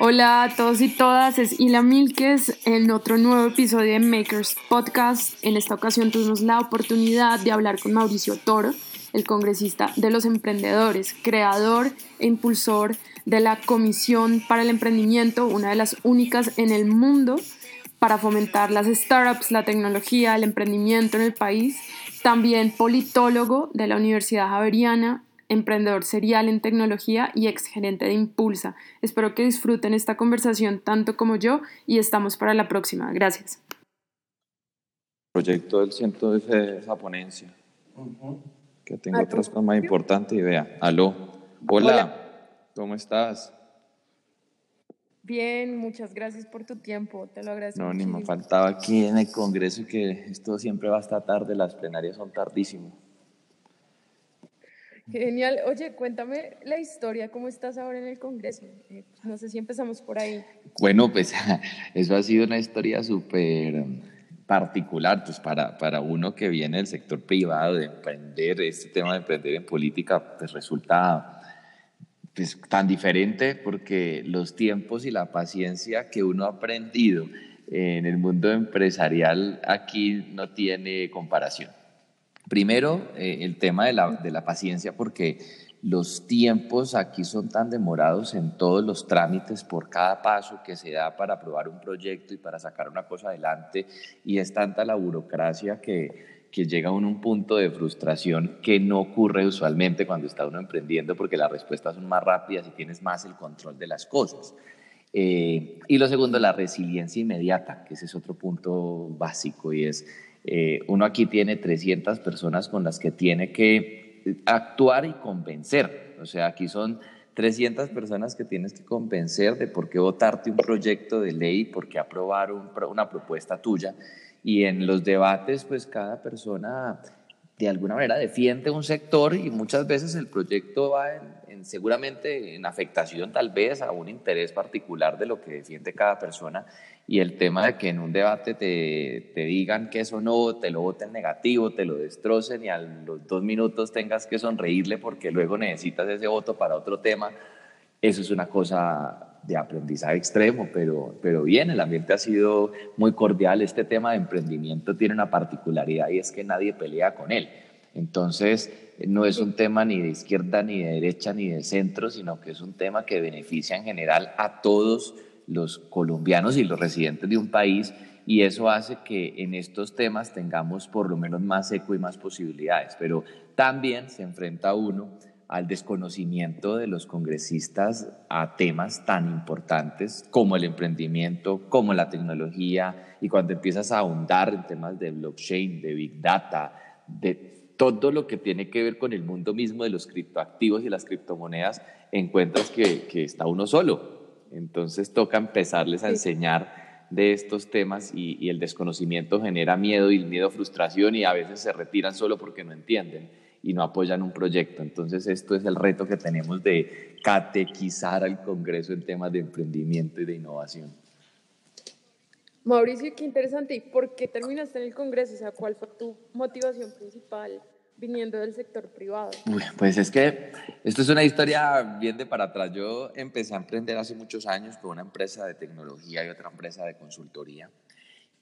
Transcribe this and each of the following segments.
Hola a todos y todas, es Ila Milques en otro nuevo episodio de Makers Podcast. En esta ocasión tuvimos la oportunidad de hablar con Mauricio Toro, el congresista de los emprendedores, creador e impulsor de la Comisión para el Emprendimiento, una de las únicas en el mundo para fomentar las startups, la tecnología, el emprendimiento en el país. También politólogo de la Universidad Javeriana emprendedor serial en tecnología y exgerente de Impulsa. Espero que disfruten esta conversación tanto como yo y estamos para la próxima. Gracias. Proyecto del ciento de esa ponencia. Que tengo otras cosas más importantes y vea. Aló. Hola. ¿Cómo estás? Bien, muchas gracias por tu tiempo, te lo agradezco. No, ni me faltaba aquí en el Congreso que esto siempre va hasta tarde, las plenarias son tardísimo. Genial. Oye, cuéntame la historia, ¿cómo estás ahora en el Congreso? Eh, no sé si empezamos por ahí. Bueno, pues eso ha sido una historia súper particular, pues para, para uno que viene del sector privado, de emprender, este tema de emprender en política, pues resulta pues, tan diferente porque los tiempos y la paciencia que uno ha aprendido en el mundo empresarial aquí no tiene comparación. Primero, eh, el tema de la, de la paciencia, porque los tiempos aquí son tan demorados en todos los trámites por cada paso que se da para aprobar un proyecto y para sacar una cosa adelante, y es tanta la burocracia que, que llega a un punto de frustración que no ocurre usualmente cuando está uno emprendiendo, porque las respuestas son más rápidas y tienes más el control de las cosas. Eh, y lo segundo, la resiliencia inmediata, que ese es otro punto básico y es eh, uno aquí tiene 300 personas con las que tiene que actuar y convencer. O sea, aquí son 300 personas que tienes que convencer de por qué votarte un proyecto de ley, por qué aprobar una propuesta tuya. Y en los debates, pues cada persona de alguna manera defiende un sector y muchas veces el proyecto va en, seguramente en afectación tal vez a un interés particular de lo que defiende cada persona. Y el tema de que en un debate te, te digan que eso no, te lo voten negativo, te lo destrocen y a los dos minutos tengas que sonreírle porque luego necesitas ese voto para otro tema, eso es una cosa de aprendizaje extremo, pero, pero bien, el ambiente ha sido muy cordial. Este tema de emprendimiento tiene una particularidad y es que nadie pelea con él. Entonces, no es un tema ni de izquierda, ni de derecha, ni de centro, sino que es un tema que beneficia en general a todos los colombianos y los residentes de un país y eso hace que en estos temas tengamos por lo menos más eco y más posibilidades. Pero también se enfrenta uno al desconocimiento de los congresistas a temas tan importantes como el emprendimiento, como la tecnología, y cuando empiezas a ahondar en temas de blockchain, de big data, de todo lo que tiene que ver con el mundo mismo de los criptoactivos y las criptomonedas, encuentras que, que está uno solo. Entonces toca empezarles a enseñar de estos temas y, y el desconocimiento genera miedo y el miedo frustración y a veces se retiran solo porque no entienden y no apoyan un proyecto. Entonces, esto es el reto que tenemos de catequizar al Congreso en temas de emprendimiento y de innovación. Mauricio, qué interesante. ¿Y por qué terminaste en el Congreso? O sea, ¿cuál fue tu motivación principal viniendo del sector privado? pues es que esto es una historia bien de para atrás. Yo empecé a emprender hace muchos años con una empresa de tecnología y otra empresa de consultoría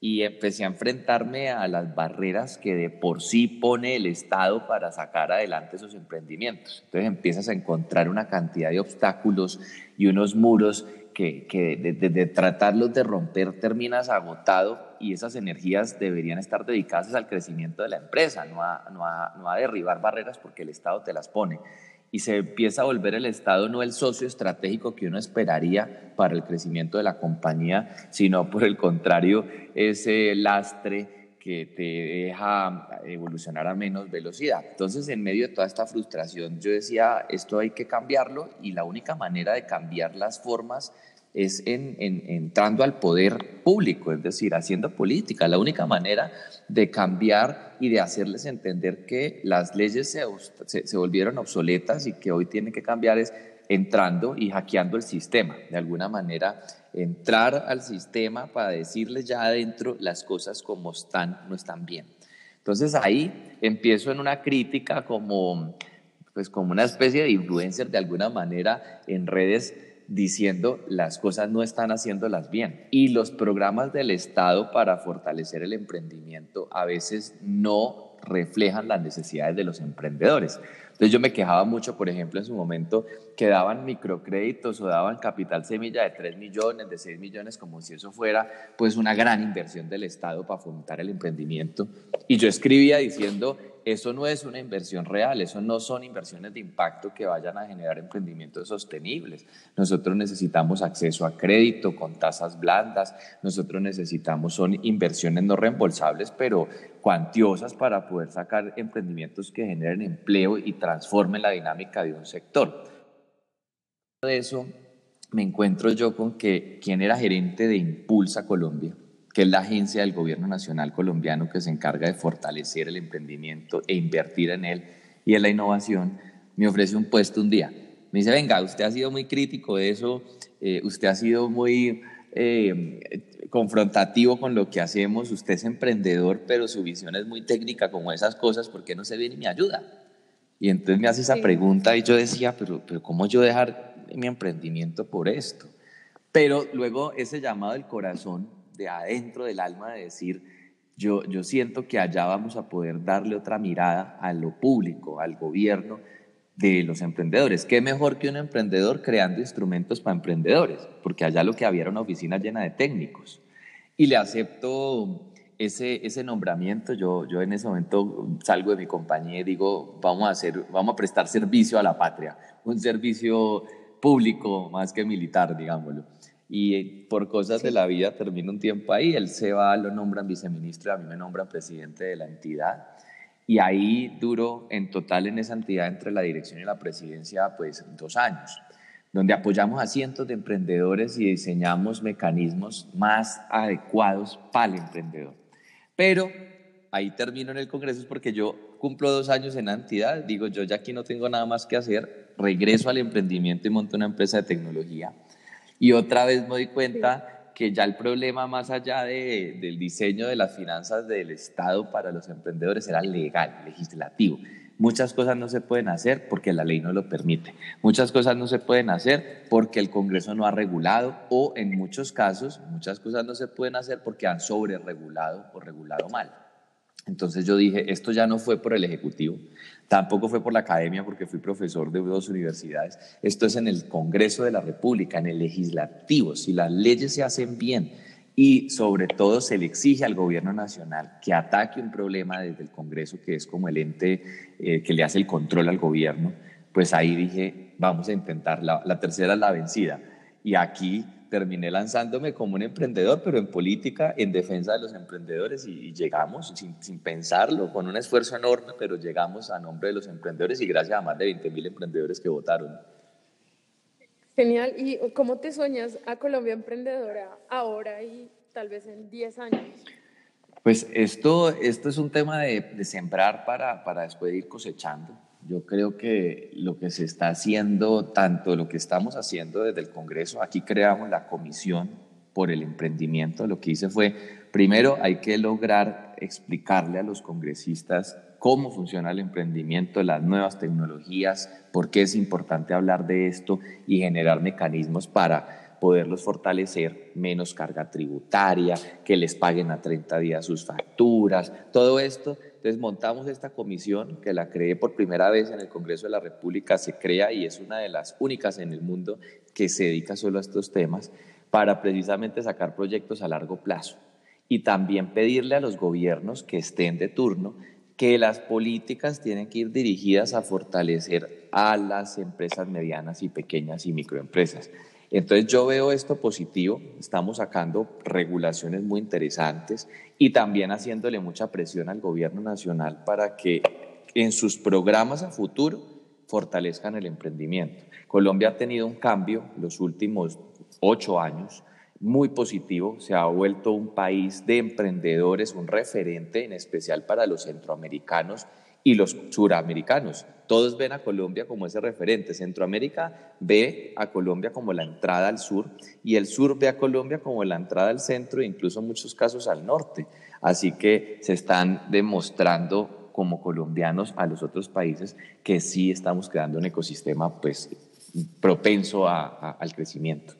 y empecé a enfrentarme a las barreras que de por sí pone el Estado para sacar adelante esos emprendimientos. Entonces empiezas a encontrar una cantidad de obstáculos y unos muros que, que de, tratarlos de romper terminas agotado y esas energías deberían estar dedicadas al crecimiento de la empresa, no a, no a, no a derribar barreras porque el Estado te las pone y se empieza a volver el Estado no el socio estratégico que uno esperaría para el crecimiento de la compañía, sino por el contrario, ese lastre que te deja evolucionar a menos velocidad. Entonces, en medio de toda esta frustración, yo decía, esto hay que cambiarlo y la única manera de cambiar las formas es en, entrando al poder público, es decir, haciendo política. La única manera de cambiar y de hacerles entender que las leyes se, se, volvieron obsoletas y que hoy tienen que cambiar es entrando y hackeando el sistema. De alguna manera, entrar al sistema para decirles ya adentro las cosas como están, no están bien. Entonces ahí empiezo en una crítica como, pues como una especie de influencer de alguna manera en redes diciendo las cosas no están haciéndolas bien. Y los programas del Estado para fortalecer el emprendimiento a veces no reflejan las necesidades de los emprendedores. Entonces yo me quejaba mucho, por ejemplo, en su momento que daban microcréditos o daban capital semilla de 3 millones, de 6 millones, como si eso fuera pues una gran inversión del Estado para fomentar el emprendimiento. Y yo escribía diciendo, eso no es una inversión real, eso no son inversiones de impacto que vayan a generar emprendimientos sostenibles. Nosotros necesitamos acceso a crédito con tasas blandas, nosotros necesitamos, son inversiones no reembolsables, pero cuantiosas para poder sacar emprendimientos que generen empleo y transformen la dinámica de un sector. De eso me encuentro yo con que quien era gerente de Impulsa Colombia, que es la agencia del gobierno nacional colombiano que se encarga de fortalecer el emprendimiento e invertir en él y en la innovación, me ofrece un puesto un día. Me dice, venga, usted ha sido muy crítico de eso, eh, usted ha sido muy eh, confrontativo con lo que hacemos, usted es emprendedor, pero su visión es muy técnica como esas cosas, ¿por qué no se viene y me ayuda? Y entonces me hace esa pregunta y yo decía, pero, pero ¿cómo yo dejar mi emprendimiento por esto? Pero luego ese llamado del corazón de adentro del alma de decir, yo, yo siento que allá vamos a poder darle otra mirada a lo público, al gobierno de los emprendedores. ¿Qué mejor que un emprendedor creando instrumentos para emprendedores? Porque allá lo que había era una oficina llena de técnicos. Y le acepto ese, ese nombramiento. Yo, yo en ese momento salgo de mi compañía y digo, vamos a, hacer, vamos a prestar servicio a la patria, un servicio público más que militar, digámoslo y por cosas de la vida termina un tiempo ahí, él se va, lo nombran viceministro, a mí me nombran presidente de la entidad y ahí duro en total en esa entidad entre la dirección y la presidencia pues dos años, donde apoyamos a cientos de emprendedores y diseñamos mecanismos más adecuados para el emprendedor. Pero ahí termino en el Congreso es porque yo cumplo dos años en la entidad, digo yo ya aquí no tengo nada más que hacer, regreso al emprendimiento y monto una empresa de tecnología y otra vez me doy cuenta que ya el problema más allá de, del diseño de las finanzas del Estado para los emprendedores era legal, legislativo. Muchas cosas no se pueden hacer porque la ley no lo permite. Muchas cosas no se pueden hacer porque el Congreso no ha regulado o en muchos casos muchas cosas no se pueden hacer porque han sobre regulado o regulado mal. Entonces yo dije, esto ya no fue por el Ejecutivo, tampoco fue por la academia porque fui profesor de dos universidades, esto es en el Congreso de la República, en el legislativo, si las leyes se hacen bien y sobre todo se le exige al gobierno nacional que ataque un problema desde el Congreso, que es como el ente eh, que le hace el control al gobierno, pues ahí dije, vamos a intentar, la, la tercera es la vencida. Y aquí terminé lanzándome como un emprendedor, pero en política, en defensa de los emprendedores y, llegamos sin, sin, pensarlo, con un esfuerzo enorme, pero llegamos a nombre de los emprendedores y gracias a más de 20 mil emprendedores que votaron. Genial. ¿Y cómo te sueñas a Colombia emprendedora ahora y tal vez en 10 años? Pues esto, esto es un tema de, de sembrar para, para después ir cosechando. Yo creo que lo que se está haciendo, tanto lo que estamos haciendo desde el Congreso, aquí creamos la comisión por el emprendimiento, lo que hice fue, primero hay que lograr explicarle a los congresistas cómo funciona el emprendimiento, las nuevas tecnologías, por qué es importante hablar de esto y generar mecanismos para poderlos fortalecer, menos carga tributaria, que les paguen a 30 días sus facturas, todo esto entonces montamos esta comisión que la creé por primera vez en el Congreso de la República, se crea y es una de las únicas en el mundo que se dedica solo a estos temas para precisamente sacar proyectos a largo plazo y también pedirle a los gobiernos que estén de turno que las políticas tienen que ir dirigidas a fortalecer a las empresas medianas y pequeñas y microempresas. Entonces yo veo esto positivo, estamos sacando regulaciones muy interesantes y también haciéndole mucha presión al gobierno nacional para que en sus programas a futuro fortalezcan el emprendimiento. Colombia ha tenido un cambio los últimos ocho años muy positivo, se ha vuelto un país de emprendedores, un referente en especial para los centroamericanos y los suramericanos. Todos ven a Colombia como ese referente. Centroamérica ve a Colombia como la entrada al sur y el sur ve a Colombia como la entrada al centro e incluso en muchos casos al norte. Así que se están demostrando como colombianos a los otros países que sí estamos creando un ecosistema pues propenso al crecimiento.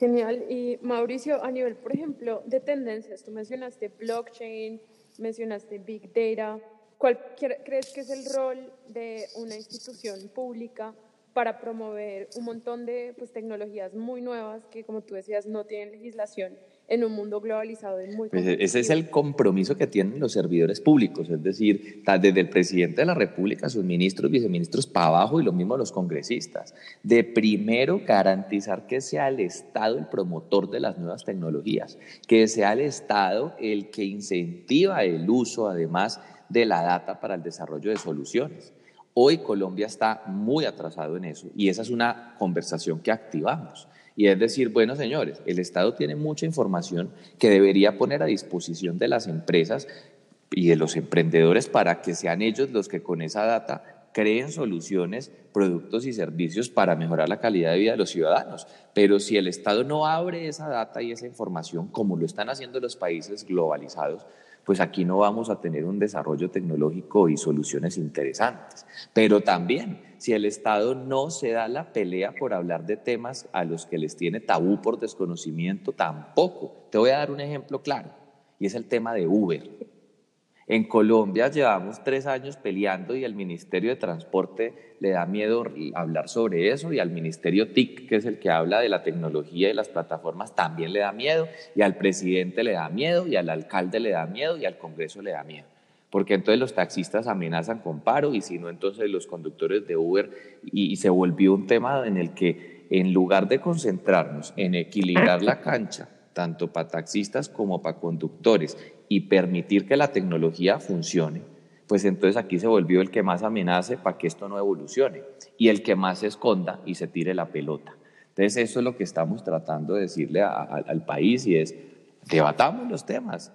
Genial. Y Mauricio, a nivel, por ejemplo, de tendencias, tú mencionaste blockchain, mencionaste big data. ¿Cuál crees que es el rol de una institución pública para promover un montón de pues, tecnologías muy nuevas que, como tú decías, no tienen legislación en un mundo globalizado y muy pues Ese es el compromiso que tienen los servidores públicos, es decir, desde el presidente de la República, sus ministros, viceministros para abajo y lo mismo los congresistas, de primero garantizar que sea el Estado el promotor de las nuevas tecnologías, que sea el Estado el que incentiva el uso además de la data para el desarrollo de soluciones. Hoy Colombia está muy atrasado en eso y esa es una conversación que activamos. Y es decir, bueno, señores, el Estado tiene mucha información que debería poner a disposición de las empresas y de los emprendedores para que sean ellos los que con esa data creen soluciones, productos y servicios para mejorar la calidad de vida de los ciudadanos. Pero si el Estado no abre esa data y esa información, como lo están haciendo los países globalizados, pues aquí no vamos a tener un desarrollo tecnológico y soluciones interesantes. Pero también, si el Estado no se da la pelea por hablar de temas a los que les tiene tabú por desconocimiento, tampoco. Te voy a dar un ejemplo claro, y es el tema de Uber. En Colombia llevamos tres años peleando y al Ministerio de Transporte le da miedo hablar sobre eso y al Ministerio TIC, que es el que habla de la tecnología y las plataformas, también le da miedo y al presidente le da miedo y al alcalde le da miedo y al Congreso le da miedo. Porque entonces los taxistas amenazan con paro y si no, entonces los conductores de Uber y, y se volvió un tema en el que en lugar de concentrarnos en equilibrar la cancha, tanto para taxistas como para conductores, y permitir que la tecnología funcione, pues entonces aquí se volvió el que más amenace para que esto no evolucione y el que más se esconda y se tire la pelota. Entonces eso es lo que estamos tratando de decirle al país y es, debatamos los temas.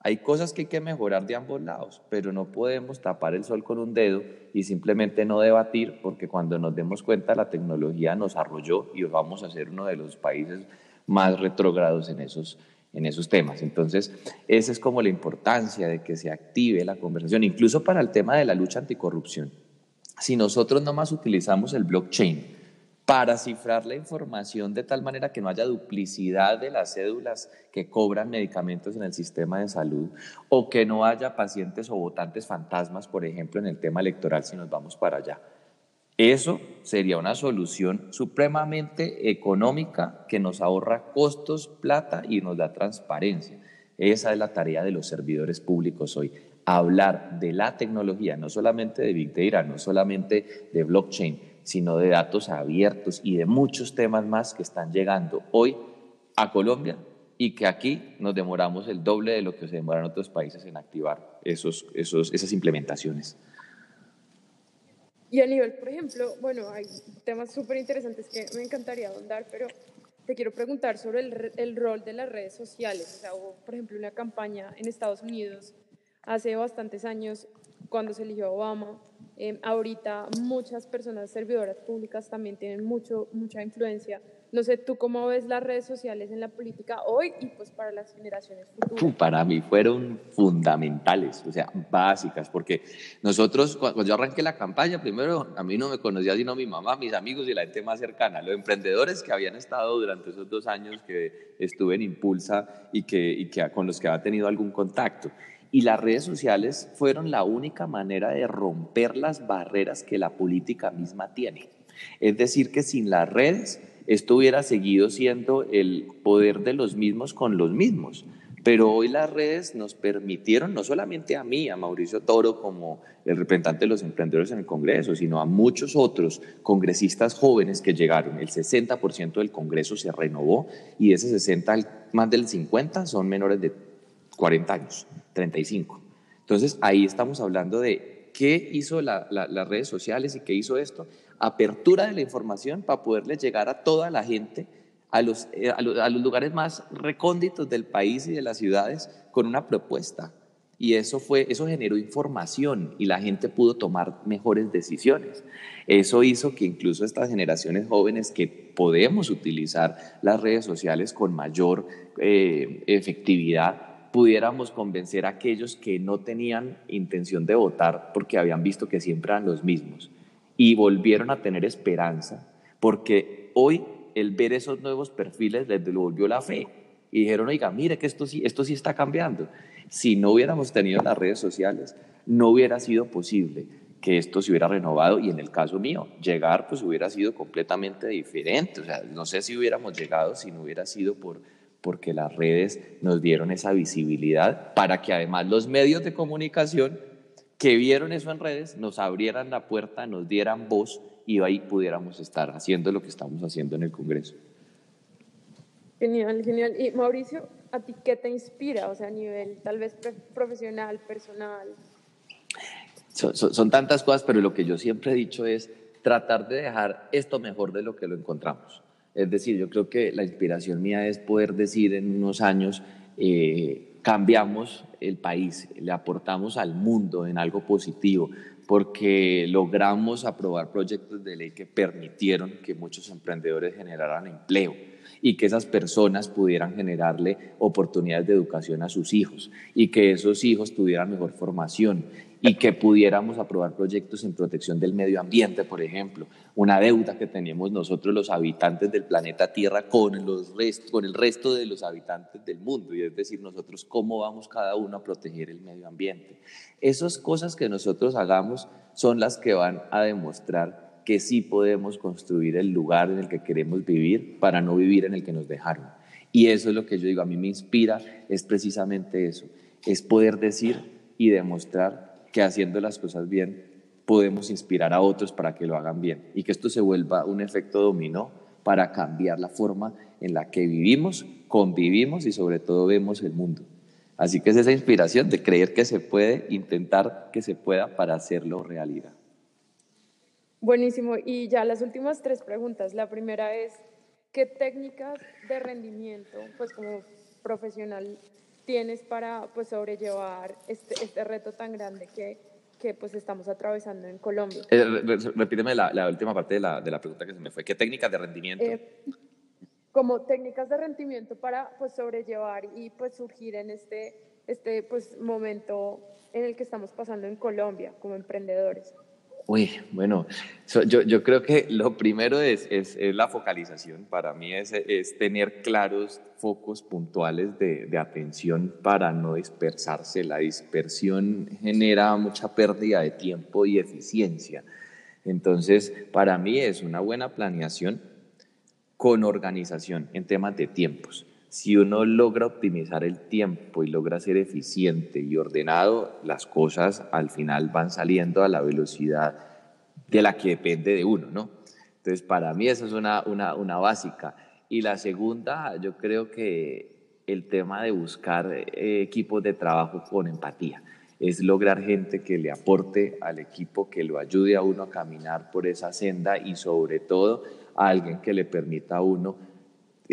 Hay cosas que hay que mejorar de ambos lados, pero no podemos tapar el sol con un dedo y simplemente no debatir porque cuando nos demos cuenta la tecnología nos arrolló y vamos a ser uno de los países más retrógrados en esos, en esos temas. Entonces, esa es como la importancia de que se active la conversación, incluso para el tema de la lucha anticorrupción. Si nosotros nomás utilizamos el blockchain para cifrar la información de tal manera que no haya duplicidad de las cédulas que cobran medicamentos en el sistema de salud o que no haya pacientes o votantes fantasmas, por ejemplo, en el tema electoral si nos vamos para allá eso sería una solución supremamente económica que nos ahorra costos, plata y nos da transparencia. Esa es la tarea de los servidores públicos hoy. Hablar de la tecnología, no solamente de Big Data, no solamente de blockchain, sino de datos abiertos y de muchos temas más que están llegando hoy a Colombia y que aquí nos demoramos el doble de lo que se demoran otros países en activar esos, esos, esas implementaciones. Y a nivel, por ejemplo, bueno, hay temas súper interesantes que me encantaría ahondar, pero te quiero preguntar sobre el, el, rol de las redes sociales. O hubo, por ejemplo, una campaña en Estados Unidos hace bastantes años cuando se eligió Obama. Eh, ahorita muchas personas servidoras públicas también tienen mucho, mucha influencia no sé, ¿tú cómo ves las redes sociales en la política hoy y pues para las generaciones futuras? Para mí fueron fundamentales, o sea, básicas, porque nosotros, cuando yo arranqué la campaña, primero a mí no me conocía sino mi mamá, mis amigos y la gente más cercana, los emprendedores que habían estado durante esos dos años que estuve en Impulsa y, que, y que con los que había tenido algún contacto. Y las redes sociales fueron la única manera de romper las barreras que la política misma tiene. Es decir, que sin las redes esto hubiera seguido siendo el poder de los mismos con los mismos. Pero hoy las redes nos permitieron, no solamente a mí, a Mauricio Toro como el representante de los emprendedores en el Congreso, sino a muchos otros congresistas jóvenes que llegaron. El 60% del Congreso se renovó y de ese 60, más del 50 son menores de 40 años, 35. Entonces ahí estamos hablando de qué hizo las redes sociales y qué hizo esto apertura de la información para poderle llegar a toda la gente, a los, eh, a los, lugares más recónditos del país y de las ciudades con una propuesta. Y eso, fue, eso generó información y la gente pudo tomar mejores decisiones. Eso hizo que incluso estas generaciones jóvenes que podemos utilizar las redes sociales con mayor eh, efectividad, pudiéramos convencer a aquellos que no tenían intención de votar porque habían visto que siempre eran los mismos y volvieron a tener esperanza, porque hoy el ver esos nuevos perfiles les devolvió la fe y dijeron, oiga, mire que esto sí, esto sí está cambiando. Si no hubiéramos tenido las redes sociales, no hubiera sido posible que esto se hubiera renovado y en el caso mío, llegar pues hubiera sido completamente diferente. O sea, no sé si hubiéramos llegado si no hubiera sido por, porque las redes nos dieron esa visibilidad para que además los medios de comunicación que vieron eso en redes nos abrieran la puerta, nos dieran voz y ahí pudiéramos estar haciendo lo que estamos haciendo en el Congreso. Genial, genial. Y Mauricio, ¿a ti qué te inspira? O sea, a nivel tal vez profesional, personal. Son, tantas cosas, pero lo que yo siempre he dicho es tratar de dejar esto mejor de lo que lo encontramos. Es decir, yo creo que la inspiración mía es poder decir en unos años, eh, cambiamos el país, le aportamos al mundo en algo positivo, porque logramos aprobar proyectos de ley que permitieron que muchos emprendedores generaran empleo y que esas personas pudieran generarle oportunidades de educación a sus hijos y que esos hijos tuvieran mejor formación y que pudiéramos aprobar proyectos en protección del medio ambiente, por ejemplo, una deuda que tenemos nosotros los habitantes del planeta Tierra con, los con el resto de los habitantes del mundo, y es decir, nosotros cómo vamos cada uno a proteger el medio ambiente. Esas cosas que nosotros hagamos son las que van a demostrar que sí podemos construir el lugar en el que queremos vivir para no vivir en el que nos dejaron. Y eso es lo que yo digo, a mí me inspira, es precisamente eso, es poder decir y demostrar que haciendo las cosas bien podemos inspirar a otros para que lo hagan bien y que esto se vuelva un efecto dominó para cambiar la forma en la que vivimos, convivimos y sobre todo vemos el mundo. Así que es esa inspiración de creer que se puede, intentar que se pueda para hacerlo realidad. Buenísimo. Y ya las últimas tres preguntas. La primera es, ¿qué técnicas de rendimiento, pues como profesional, tienes para pues sobrellevar este, este reto tan grande que, que pues estamos atravesando en Colombia? Eh, repíteme la, última parte de la, de la, pregunta que se me fue. ¿Qué técnicas de rendimiento? Eh, como técnicas de rendimiento para pues sobrellevar y pues surgir en este, este pues momento en el que estamos pasando en Colombia como emprendedores. Uy, bueno, yo, yo, creo que lo primero es, es, la focalización. Para mí es, es, tener claros focos puntuales de, de, atención para no dispersarse. La dispersión genera mucha pérdida de tiempo y eficiencia. Entonces, para mí es una buena planeación con organización en temas de tiempos. Si uno logra optimizar el tiempo y logra ser eficiente y ordenado, las cosas al final van saliendo a la velocidad de la que depende de uno, ¿no? Entonces, para mí esa es una, una, una básica. Y la segunda, yo creo que el tema de buscar eh, equipos de trabajo con empatía es lograr gente que le aporte al equipo, que lo ayude a uno a caminar por esa senda y sobre todo a alguien que le permita a uno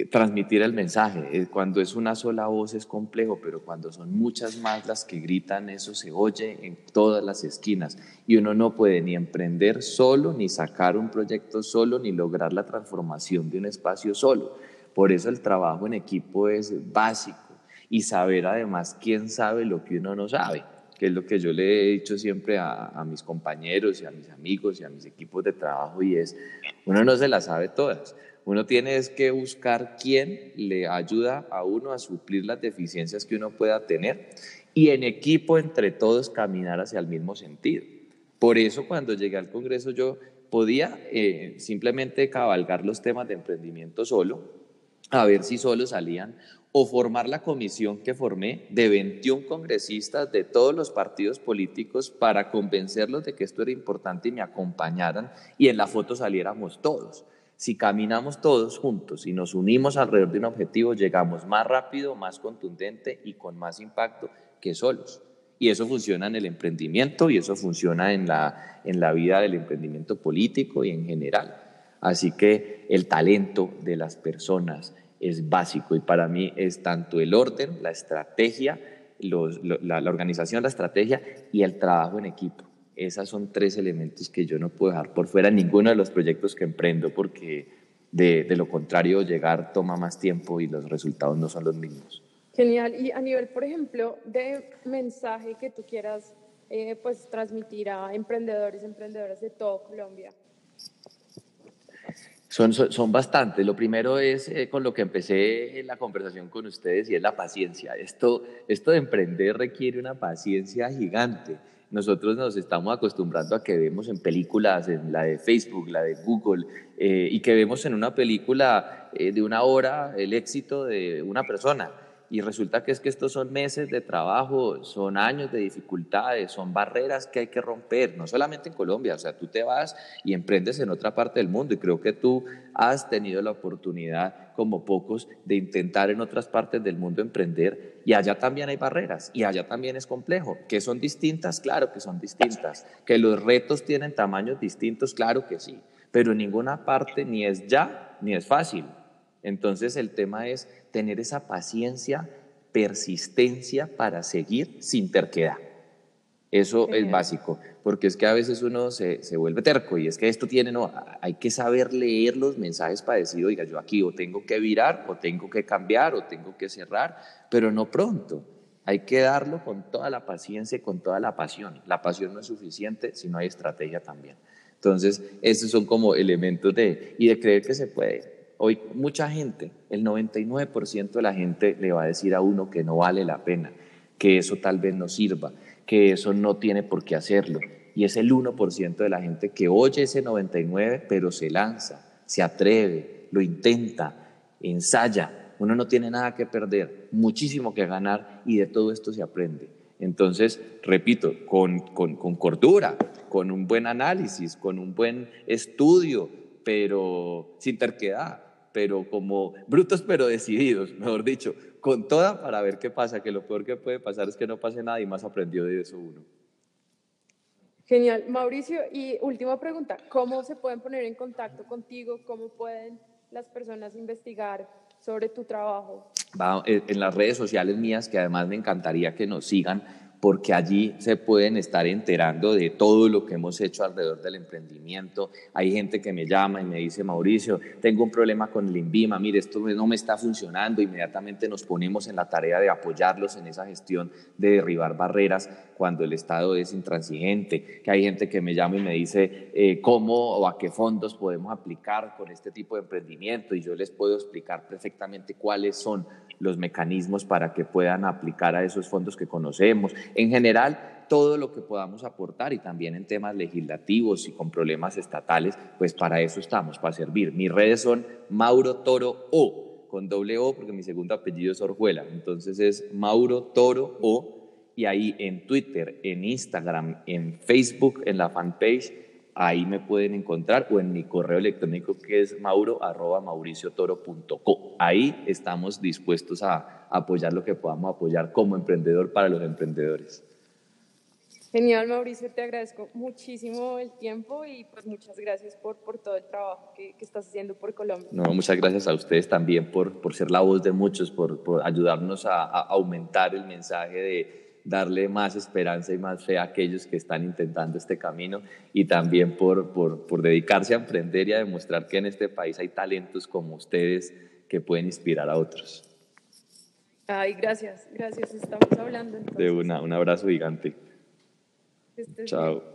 transmitir el mensaje. Eh, cuando es una sola voz es complejo, pero cuando son muchas más las que gritan, eso se oye en todas las esquinas. Y uno no puede ni emprender solo, ni sacar un proyecto solo, ni lograr la transformación de un espacio solo. Por eso el trabajo en equipo es básico y saber además quién sabe lo que uno no sabe que es lo que yo le he dicho siempre a, a, mis compañeros y a mis amigos y a mis equipos de trabajo y es, uno no se las sabe todas, uno tiene que buscar quién le ayuda a uno a suplir las deficiencias que uno pueda tener y en equipo entre todos caminar hacia el mismo sentido. Por eso cuando llegué al Congreso yo podía eh, simplemente cabalgar los temas de emprendimiento solo, a ver si solo salían, o formar la comisión que formé de 21 congresistas de todos los partidos políticos para convencerlos de que esto era importante y me acompañaran y en la foto saliéramos todos. Si caminamos todos juntos y nos unimos alrededor de un objetivo, llegamos más rápido, más contundente y con más impacto que solos. Y eso funciona en el emprendimiento y eso funciona en la, en la vida del emprendimiento político y en general. Así que el talento de las personas es básico y para mí es tanto el orden, la estrategia, la organización, la estrategia y el trabajo en equipo. Esas son tres elementos que yo no puedo dejar por fuera en ninguno de los proyectos que emprendo porque de, de, lo contrario llegar toma más tiempo y los resultados no son los mismos. Genial. Y a nivel, por ejemplo, de mensaje que tú quieras eh, pues transmitir a emprendedores, emprendedoras de todo Colombia? Son, son, bastantes. Lo primero es eh, con lo que empecé la conversación con ustedes y es la paciencia. Esto, esto de emprender requiere una paciencia gigante. Nosotros nos estamos acostumbrando a que vemos en películas, en la de Facebook, la de Google, eh, y que vemos en una película eh, de una hora el éxito de una persona y resulta que es que estos son meses de trabajo, son años de dificultades, son barreras que hay que romper, no solamente en Colombia, o sea, tú te vas y emprendes en otra parte del mundo y creo que tú has tenido la oportunidad, como pocos, de intentar en otras partes del mundo emprender y allá también hay barreras y allá también es complejo. ¿Que son distintas? Claro que son distintas. ¿Que los retos tienen tamaños distintos? Claro que sí, pero en ninguna parte ni es ya ni es fácil. Entonces el tema es tener esa paciencia, persistencia para seguir sin terquedad. Eso es básico, porque es que a veces uno se, vuelve terco y es que esto tiene, no, hay que saber leer los mensajes para decir, oiga, yo aquí o tengo que virar, o tengo que cambiar, o tengo que cerrar, pero no pronto. Hay que darlo con toda la paciencia y con toda la pasión. La pasión no es suficiente si no hay estrategia también. Entonces, esos son como elementos de, y de creer que se puede. Hoy mucha gente, el 99% de la gente le va a decir a uno que no vale la pena, que eso tal vez no sirva, que eso no tiene por qué hacerlo. Y es el 1% de la gente que oye ese 99% pero se lanza, se atreve, lo intenta, ensaya. Uno no tiene nada que perder, muchísimo que ganar y de todo esto se aprende. Entonces, repito, con, con, con cordura, con un buen análisis, con un buen estudio, pero sin terquedad, pero como brutos pero decididos, mejor dicho, con toda para ver qué pasa, que lo peor que puede pasar es que no pase nada y más aprendió de eso uno. Genial. Mauricio, y última pregunta, ¿cómo se pueden poner en contacto contigo? ¿Cómo pueden las personas investigar sobre tu trabajo? Eh, en las redes sociales mías, que además me encantaría que nos sigan, porque allí se pueden estar enterando de todo lo que hemos hecho alrededor del emprendimiento. Hay gente que me llama y me dice, Mauricio, tengo un problema con el INVIMA, mire, esto no me está funcionando. Inmediatamente nos ponemos en la tarea de apoyarlos en esa gestión de derribar barreras cuando el Estado es intransigente. Que hay gente que me llama y me dice, eh, ¿cómo o a qué fondos podemos aplicar con este tipo de emprendimiento? Y yo les puedo explicar perfectamente cuáles son los mecanismos para que puedan aplicar a esos fondos que conocemos. En general, todo lo que podamos aportar y también en temas legislativos y con problemas estatales, pues para eso estamos, para servir. Mis redes son Mauro Toro O, con doble O porque mi segundo apellido es Orjuela. Entonces es Mauro Toro O y ahí en Twitter, en Instagram, en Facebook, en la fanpage ahí me pueden encontrar o en mi correo electrónico que es mauro arroba mauriciotoro.co. Ahí estamos dispuestos a apoyar lo que podamos apoyar como emprendedor para los emprendedores. Genial, Mauricio, te agradezco muchísimo el tiempo y pues muchas gracias por, por todo el trabajo que, que, estás haciendo por Colombia. No, muchas gracias a ustedes también por, por ser la voz de muchos, por, por ayudarnos a, a aumentar el mensaje de, darle más esperanza y más fe a aquellos que están intentando este camino y también por, por, por dedicarse a emprender y a demostrar que en este país hay talentos como ustedes que pueden inspirar a otros. Ay, gracias, gracias, estamos hablando. De una, un abrazo gigante. Chao.